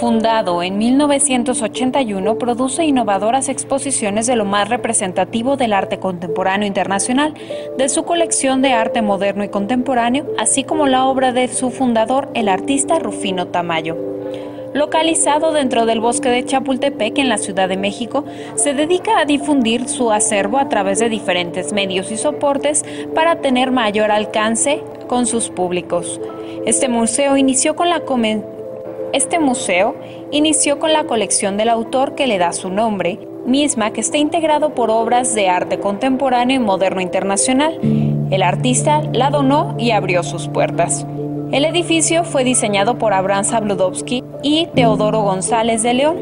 Fundado en 1981, produce innovadoras exposiciones de lo más representativo del arte contemporáneo internacional, de su colección de arte moderno y contemporáneo, así como la obra de su fundador, el artista Rufino Tamayo. Localizado dentro del bosque de Chapultepec en la Ciudad de México, se dedica a difundir su acervo a través de diferentes medios y soportes para tener mayor alcance con sus públicos. Este museo inició con la este museo inició con la colección del autor que le da su nombre, misma que está integrado por obras de arte contemporáneo y moderno internacional. El artista la donó y abrió sus puertas. El edificio fue diseñado por Abraham Zabludovsky y Teodoro González de León,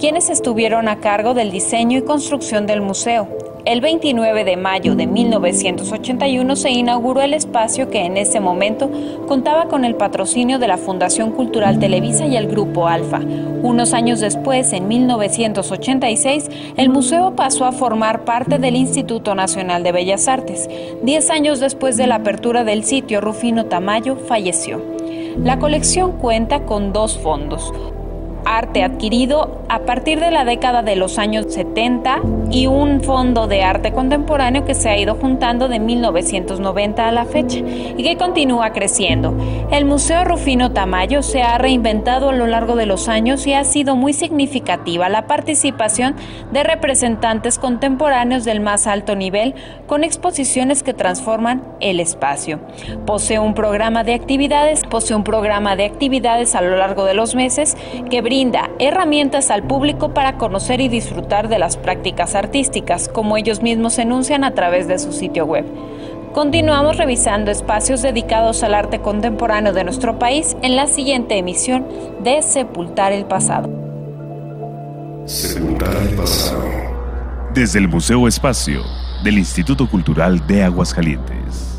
quienes estuvieron a cargo del diseño y construcción del museo. El 29 de mayo de 1981 se inauguró el espacio que en ese momento contaba con el patrocinio de la Fundación Cultural Televisa y el Grupo Alfa. Unos años después, en 1986, el museo pasó a formar parte del Instituto Nacional de Bellas Artes. Diez años después de la apertura del sitio, Rufino Tamayo falleció. La colección cuenta con dos fondos, arte adquirido a partir de la década de los años 70 y un fondo de arte contemporáneo que se ha ido juntando de 1990 a la fecha y que continúa creciendo. El Museo Rufino Tamayo se ha reinventado a lo largo de los años y ha sido muy significativa la participación de representantes contemporáneos del más alto nivel con exposiciones que transforman el espacio. Posee un programa de actividades, posee un programa de actividades a lo largo de los meses que brinda herramientas al público para conocer y disfrutar de las prácticas artísticas, como ellos mismos enuncian a través de su sitio web. Continuamos revisando espacios dedicados al arte contemporáneo de nuestro país en la siguiente emisión de Sepultar el Pasado. Sepultar el Pasado. Desde el Museo Espacio del Instituto Cultural de Aguascalientes.